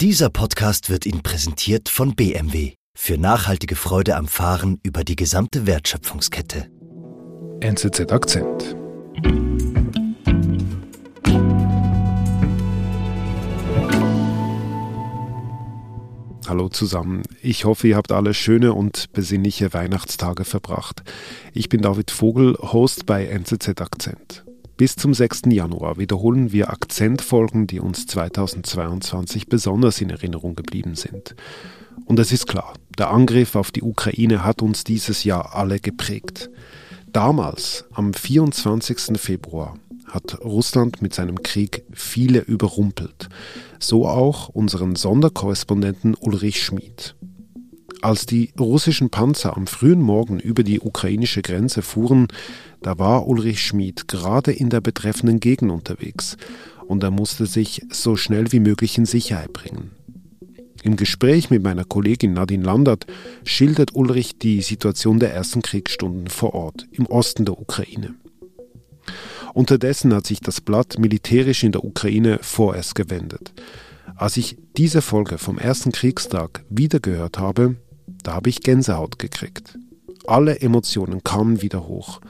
Dieser Podcast wird Ihnen präsentiert von BMW für nachhaltige Freude am Fahren über die gesamte Wertschöpfungskette. NZZ Akzent. Hallo zusammen. Ich hoffe, ihr habt alle schöne und besinnliche Weihnachtstage verbracht. Ich bin David Vogel, Host bei NZZ Akzent. Bis zum 6. Januar wiederholen wir Akzentfolgen, die uns 2022 besonders in Erinnerung geblieben sind. Und es ist klar, der Angriff auf die Ukraine hat uns dieses Jahr alle geprägt. Damals, am 24. Februar, hat Russland mit seinem Krieg viele überrumpelt. So auch unseren Sonderkorrespondenten Ulrich Schmid. Als die russischen Panzer am frühen Morgen über die ukrainische Grenze fuhren, da war Ulrich Schmid gerade in der betreffenden Gegend unterwegs und er musste sich so schnell wie möglich in Sicherheit bringen. Im Gespräch mit meiner Kollegin Nadine Landert schildert Ulrich die Situation der ersten Kriegsstunden vor Ort im Osten der Ukraine. Unterdessen hat sich das Blatt militärisch in der Ukraine vorerst gewendet. Als ich diese Folge vom ersten Kriegstag wiedergehört habe, da habe ich Gänsehaut gekriegt. Alle Emotionen kamen wieder hoch.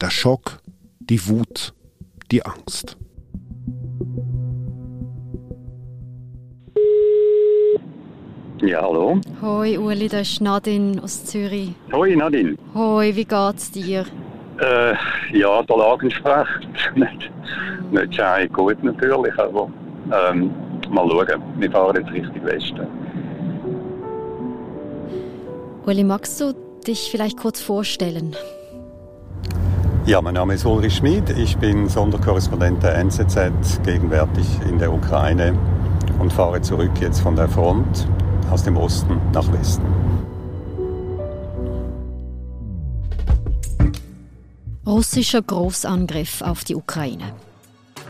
Der Schock, die Wut, die Angst. Ja, hallo. Hoi Uli, das ist Nadine aus Zürich. Hoi Nadine. Hoi, wie geht's dir? Äh, ja, der Lage entspricht. nicht, nicht schei gut natürlich, aber ähm, mal schauen. Wir fahren jetzt Richtung Westen. Uli, magst du dich vielleicht kurz vorstellen? Ja, mein Name ist Ulrich Schmid. Ich bin Sonderkorrespondent der NZZ, gegenwärtig in der Ukraine und fahre zurück jetzt von der Front aus dem Osten nach Westen. Russischer Großangriff auf die Ukraine.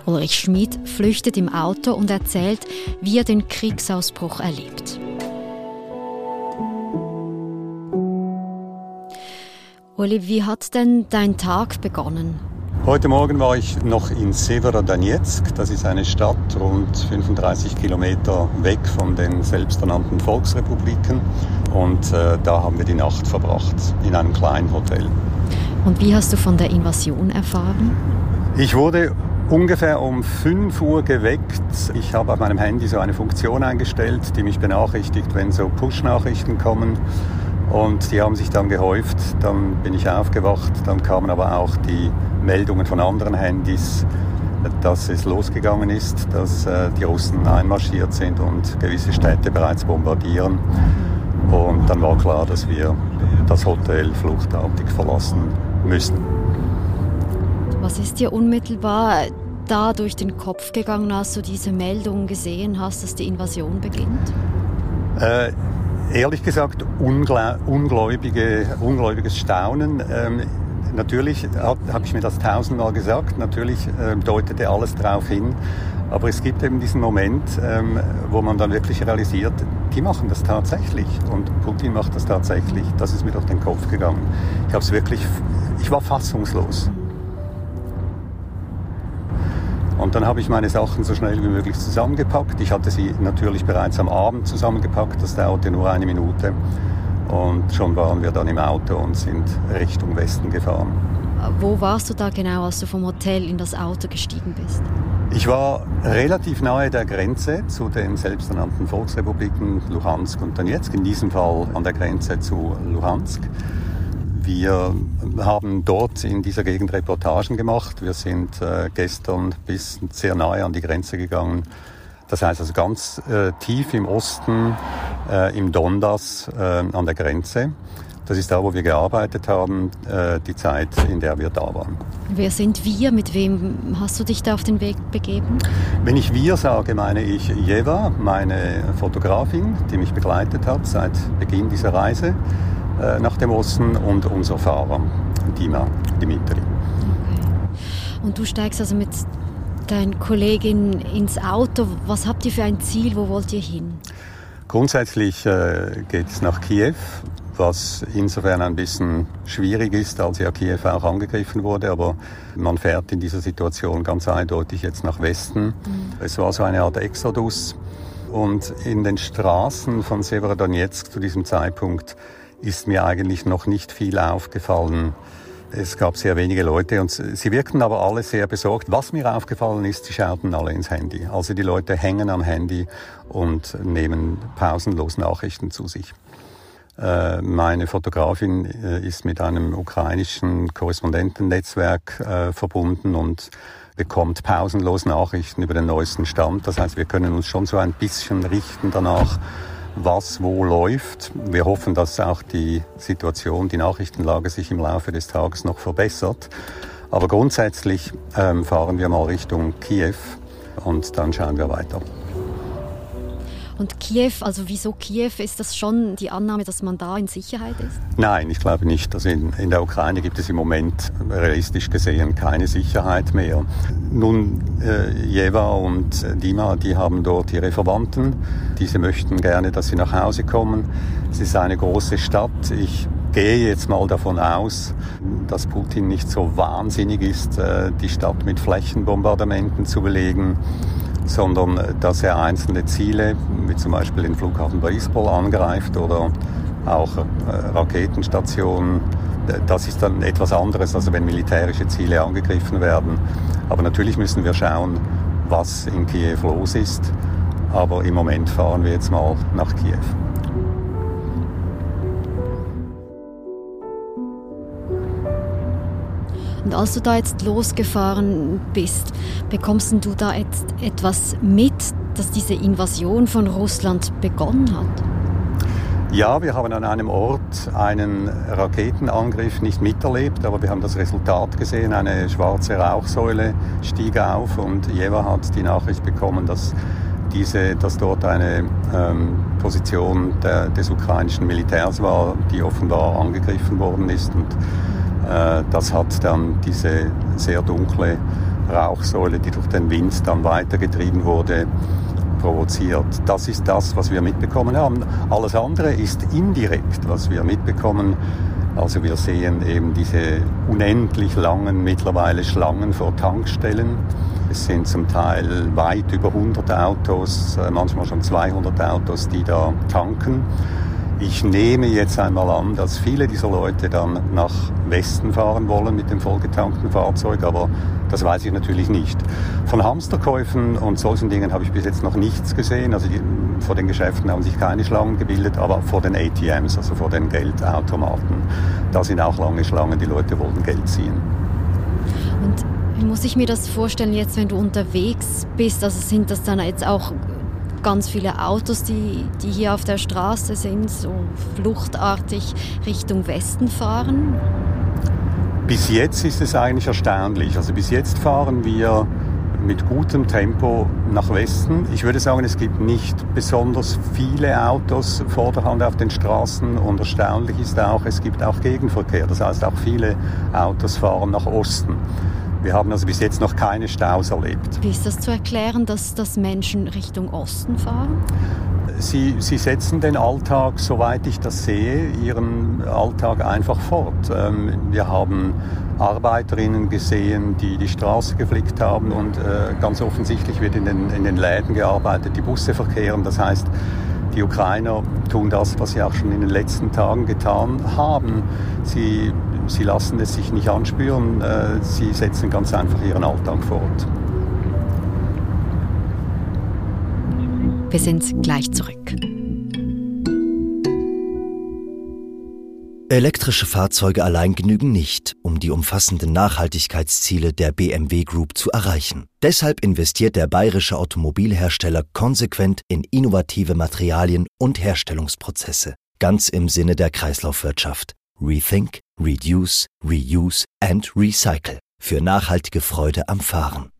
Ulrich Schmid flüchtet im Auto und erzählt, wie er den Kriegsausbruch erlebt. Uli, wie hat denn dein Tag begonnen? Heute Morgen war ich noch in Severodonetsk. Das ist eine Stadt rund 35 Kilometer weg von den selbsternannten Volksrepubliken. Und äh, da haben wir die Nacht verbracht in einem kleinen Hotel. Und wie hast du von der Invasion erfahren? Ich wurde ungefähr um 5 Uhr geweckt. Ich habe auf meinem Handy so eine Funktion eingestellt, die mich benachrichtigt, wenn so Push-Nachrichten kommen. Und die haben sich dann gehäuft. Dann bin ich aufgewacht. Dann kamen aber auch die Meldungen von anderen Handys, dass es losgegangen ist, dass äh, die Russen einmarschiert sind und gewisse Städte bereits bombardieren. Und dann war klar, dass wir das Hotel fluchtartig verlassen müssen. Was ist dir unmittelbar da durch den Kopf gegangen, als du diese Meldung gesehen hast, dass die Invasion beginnt? Äh, ehrlich gesagt ungläubige, ungläubiges Staunen. Ähm, natürlich habe hab ich mir das tausendmal gesagt, natürlich ähm, deutete alles darauf hin, aber es gibt eben diesen Moment, ähm, wo man dann wirklich realisiert, die machen das tatsächlich und Putin macht das tatsächlich. Das ist mir durch den Kopf gegangen. Ich habe es wirklich, ich war fassungslos. Und dann habe ich meine Sachen so schnell wie möglich zusammengepackt. Ich hatte sie natürlich bereits am Abend zusammengepackt, das dauerte nur eine Minute. Und schon waren wir dann im Auto und sind Richtung Westen gefahren. Wo warst du da genau, als du vom Hotel in das Auto gestiegen bist? Ich war relativ nahe der Grenze zu den selbsternannten Volksrepubliken Luhansk und Donetsk, in diesem Fall an der Grenze zu Luhansk. Wir haben dort in dieser Gegend Reportagen gemacht. Wir sind äh, gestern bis sehr nahe an die Grenze gegangen. Das heißt also ganz äh, tief im Osten, äh, im Donbass, äh, an der Grenze. Das ist da, wo wir gearbeitet haben, äh, die Zeit, in der wir da waren. Wer sind wir? Mit wem hast du dich da auf den Weg begeben? Wenn ich wir sage, meine ich Jeva, meine Fotografin, die mich begleitet hat seit Beginn dieser Reise. Äh, nach dem Osten und unser Fahrer, Dima Dimitri. Okay. Und du steigst also mit deiner Kollegin ins Auto. Was habt ihr für ein Ziel? Wo wollt ihr hin? Grundsätzlich äh, geht es nach Kiew, was insofern ein bisschen schwierig ist, als ja Kiew auch angegriffen wurde. Aber man fährt in dieser Situation ganz eindeutig jetzt nach Westen. Mhm. Es war so eine Art Exodus und in den Straßen von Severodonetsk zu diesem Zeitpunkt ist mir eigentlich noch nicht viel aufgefallen. Es gab sehr wenige Leute und sie wirkten aber alle sehr besorgt. Was mir aufgefallen ist, sie schauten alle ins Handy. Also die Leute hängen am Handy und nehmen pausenlos Nachrichten zu sich. Äh, meine Fotografin äh, ist mit einem ukrainischen Korrespondentennetzwerk äh, verbunden und bekommt pausenlos Nachrichten über den neuesten Stand. Das heißt, wir können uns schon so ein bisschen richten danach, was wo läuft. Wir hoffen, dass auch die Situation, die Nachrichtenlage sich im Laufe des Tages noch verbessert. Aber grundsätzlich ähm, fahren wir mal Richtung Kiew und dann schauen wir weiter. Und Kiew, also wieso Kiew? Ist das schon die Annahme, dass man da in Sicherheit ist? Nein, ich glaube nicht. Also in, in der Ukraine gibt es im Moment realistisch gesehen keine Sicherheit mehr. Nun, äh, Jeva und Dima, die haben dort ihre Verwandten. Diese möchten gerne, dass sie nach Hause kommen. Es ist eine große Stadt. Ich gehe jetzt mal davon aus, dass Putin nicht so wahnsinnig ist, äh, die Stadt mit Flächenbombardementen zu belegen sondern äh, dass er einzelne Ziele, wie zum Beispiel den Flughafen Borisbol, angreift oder auch äh, Raketenstationen. Das ist dann etwas anderes, als wenn militärische Ziele angegriffen werden. Aber natürlich müssen wir schauen, was in Kiew los ist. Aber im Moment fahren wir jetzt mal nach Kiew. Und als du da jetzt losgefahren bist, bekommst du da jetzt etwas mit, dass diese Invasion von Russland begonnen hat? Ja, wir haben an einem Ort einen Raketenangriff nicht miterlebt, aber wir haben das Resultat gesehen. Eine schwarze Rauchsäule stieg auf und Jeva hat die Nachricht bekommen, dass, diese, dass dort eine ähm, Position der, des ukrainischen Militärs war, die offenbar angegriffen worden ist. Und das hat dann diese sehr dunkle Rauchsäule, die durch den Wind dann weitergetrieben wurde, provoziert. Das ist das, was wir mitbekommen haben. Alles andere ist indirekt, was wir mitbekommen. Also wir sehen eben diese unendlich langen mittlerweile Schlangen vor Tankstellen. Es sind zum Teil weit über 100 Autos, äh, manchmal schon 200 Autos, die da tanken. Ich nehme jetzt einmal an, dass viele dieser Leute dann nach Westen fahren wollen mit dem vollgetankten Fahrzeug, aber das weiß ich natürlich nicht. Von Hamsterkäufen und solchen Dingen habe ich bis jetzt noch nichts gesehen. Also die, vor den Geschäften haben sich keine Schlangen gebildet, aber vor den ATMs, also vor den Geldautomaten, da sind auch lange Schlangen. Die Leute wollen Geld ziehen. Und wie muss ich mir das vorstellen jetzt, wenn du unterwegs bist? Also sind das dann jetzt auch ganz viele Autos, die, die hier auf der Straße sind, so fluchtartig Richtung Westen fahren? Bis jetzt ist es eigentlich erstaunlich. Also bis jetzt fahren wir mit gutem Tempo nach Westen. Ich würde sagen, es gibt nicht besonders viele Autos vorderhand auf den Straßen und erstaunlich ist auch, es gibt auch Gegenverkehr. Das heißt, auch viele Autos fahren nach Osten. Wir haben also bis jetzt noch keine Staus erlebt. Wie ist das zu erklären, dass, dass Menschen Richtung Osten fahren? Sie, sie setzen den Alltag, soweit ich das sehe, ihren Alltag einfach fort. Ähm, wir haben Arbeiterinnen gesehen, die die Straße geflickt haben und äh, ganz offensichtlich wird in den, in den Läden gearbeitet, die Busse verkehren. Das heißt, die Ukrainer tun das, was sie auch schon in den letzten Tagen getan haben. Sie sie lassen es sich nicht anspüren, äh, sie setzen ganz einfach ihren Alltag fort. Wir sind gleich zurück. Elektrische Fahrzeuge allein genügen nicht, um die umfassenden Nachhaltigkeitsziele der BMW Group zu erreichen. Deshalb investiert der bayerische Automobilhersteller konsequent in innovative Materialien und Herstellungsprozesse, ganz im Sinne der Kreislaufwirtschaft. Rethink, Reduce, Reuse and Recycle für nachhaltige Freude am Fahren.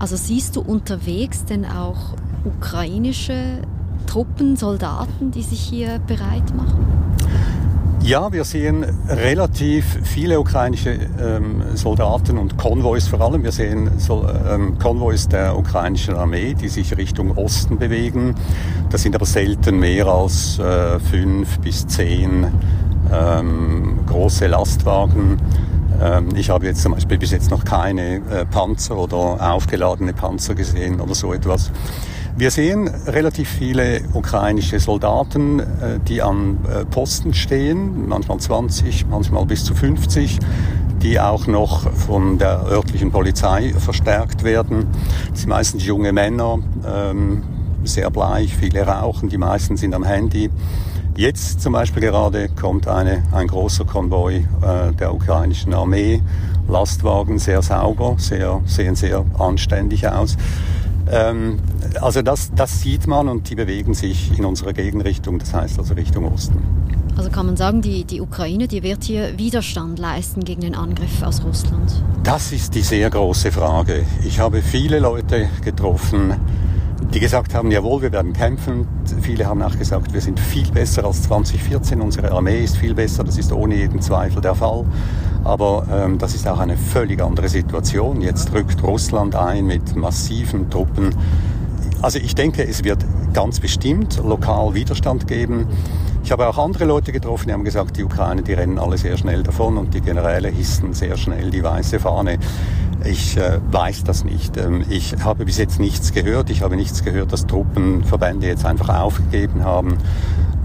Also siehst du unterwegs denn auch ukrainische Truppen, Soldaten, die sich hier bereit machen? Ja, wir sehen relativ viele ukrainische ähm, Soldaten und Konvois vor allem. Wir sehen so, ähm, Konvois der ukrainischen Armee, die sich Richtung Osten bewegen. Das sind aber selten mehr als äh, fünf bis zehn ähm, große Lastwagen Ähm, ich habe jetzt zum Beispiel bis jetzt noch keine äh, Panzer oder aufgeladene Panzer gesehen oder so etwas. Wir sehen relativ viele ukrainische Soldaten, äh, die an äh, Posten stehen, manchmal 20, manchmal bis zu 50, die auch noch von der örtlichen Polizei verstärkt werden. Das sind meistens junge Männer, ähm, sehr bleich, viele rauchen, die meisten sind am Handy. Jetzt zum Beispiel gerade kommt eine, ein großer Konvoi äh, der ukrainischen Armee, Lastwagen sehr sauber, sehr, sehen sehr anständig aus. Ähm, also das, das sieht man und die bewegen sich in unsere Gegenrichtung, das heißt also Richtung Osten. Also kann man sagen, die, die Ukraine, die wird hier Widerstand leisten gegen den Angriff aus Russland? Das ist die sehr große Frage. Ich habe viele Leute getroffen, die gesagt haben, jawohl, wir werden kämpfen. Viele haben auch gesagt, wir sind viel besser als 2014, unsere Armee ist viel besser, das ist ohne jeden Zweifel der Fall. Aber ähm, das ist auch eine völlig andere Situation. Jetzt rückt Russland ein mit massiven Truppen. Also ich denke, es wird ganz bestimmt lokal Widerstand geben. Ich habe auch andere Leute getroffen, die haben gesagt, die Ukraine, die rennen alle sehr schnell davon und die Generäle hissen sehr schnell die weiße Fahne. Ich äh, weiß das nicht. Ähm, ich habe bis jetzt nichts gehört. Ich habe nichts gehört, dass Truppenverbände jetzt einfach aufgegeben haben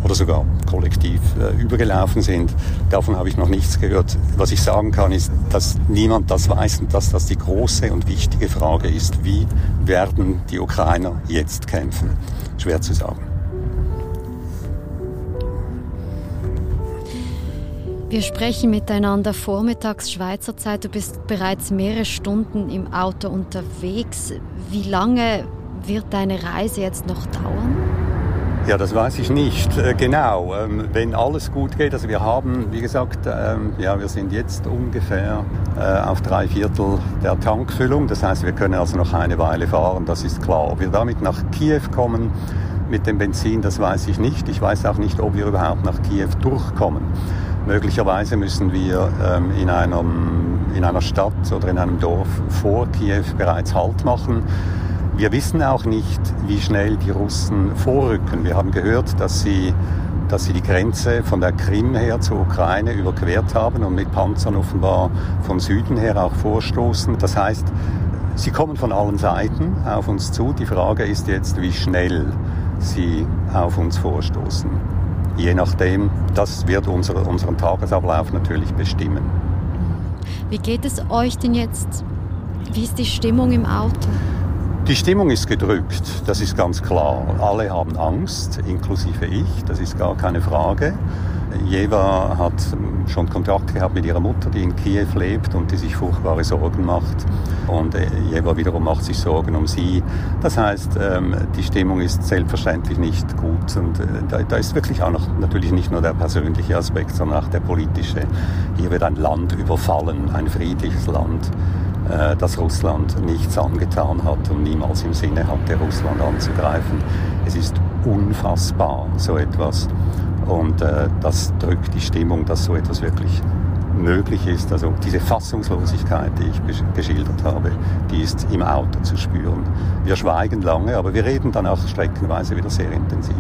oder sogar kollektiv äh, übergelaufen sind. Davon habe ich noch nichts gehört. Was ich sagen kann, ist, dass niemand das weiß und dass das die große und wichtige Frage ist, wie werden die Ukrainer jetzt kämpfen? Schwer zu sagen. Wir sprechen miteinander vormittags Schweizer Zeit. Du bist bereits mehrere Stunden im Auto unterwegs. Wie lange wird deine Reise jetzt noch dauern? Ja, das weiß ich nicht äh, genau. Ähm, wenn alles gut geht, also wir haben, wie gesagt, ähm, ja, wir sind jetzt ungefähr äh, auf drei Viertel der Tankfüllung. Das heißt, wir können also noch eine Weile fahren, das ist klar. Ob wir damit nach Kiew kommen mit dem Benzin, das weiß ich nicht. Ich weiß auch nicht, ob wir überhaupt nach Kiew durchkommen. Möglicherweise müssen wir ähm, in, einem, in einer Stadt oder in einem Dorf vor Kiew bereits Halt machen. Wir wissen auch nicht, wie schnell die Russen vorrücken. Wir haben gehört, dass sie, dass sie die Grenze von der Krim her zur Ukraine überquert haben und mit Panzern offenbar vom Süden her auch vorstoßen. Das heißt, sie kommen von allen Seiten auf uns zu. Die Frage ist jetzt, wie schnell sie auf uns vorstoßen je nachdem, das wird unser, unseren Tagesablauf natürlich bestimmen. Wie geht es euch denn jetzt? Wie ist die Stimmung im Auto? Die Stimmung ist gedrückt, das ist ganz klar. Alle haben Angst, inklusive ich, das ist gar keine Frage. Jeva hat schon Kontakt gehabt mit ihrer Mutter, die in Kiew lebt und die sich furchtbare Sorgen macht. Und äh, Jeva wiederum macht sich Sorgen um sie. Das heißt, ähm, die Stimmung ist selbstverständlich nicht gut. Und äh, da ist wirklich auch noch natürlich nicht nur der persönliche Aspekt, sondern auch der politische. Hier wird ein Land überfallen, ein friedliches Land äh, dass Russland nichts angetan hat und niemals im Sinne hatte, Russland anzugreifen. Es ist unfassbar, so etwas. Und äh, das drückt die Stimmung, dass so etwas wirklich möglich ist. Also diese Fassungslosigkeit, die ich geschildert habe, die ist im Auto zu spüren. Wir schweigen lange, aber wir reden dann auch streckenweise wieder sehr intensiv.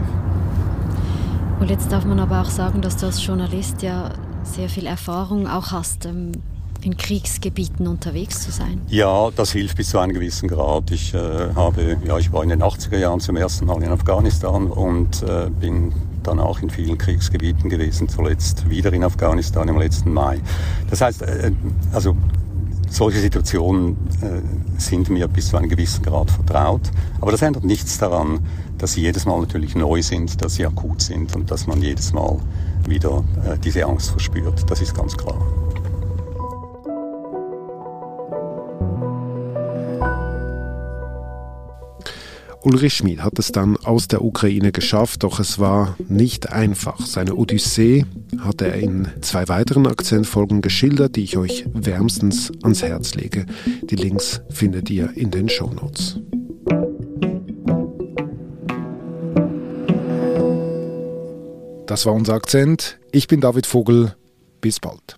Und jetzt darf man aber auch sagen, dass du als Journalist ja sehr viel Erfahrung auch hast, ähm, in Kriegsgebieten unterwegs zu sein. Ja, das hilft bis zu einem gewissen Grad. Ich äh, habe, ja, ich war in den 80er Jahren zum ersten Mal in Afghanistan und äh, bin dann auch in vielen Kriegsgebieten gewesen, zuletzt wieder in Afghanistan im letzten Mai. Das heißt, äh, also solche Situationen äh, sind mir bis zu einem gewissen Grad vertraut. Aber das ändert nichts daran, dass sie jedes Mal natürlich neu sind, dass sie akut sind und dass man jedes Mal wieder äh, diese Angst verspürt. Das ist ganz klar. Ulrich Schmid hat es dann aus der Ukraine geschafft, doch es war nicht einfach. Seine Odyssee hat er in zwei weiteren Akzentfolgen geschildert, die ich euch wärmstens ans Herz lege. Die Links findet ihr in den Shownotes. Das war unser Akzent. Ich bin David Vogel. Bis bald.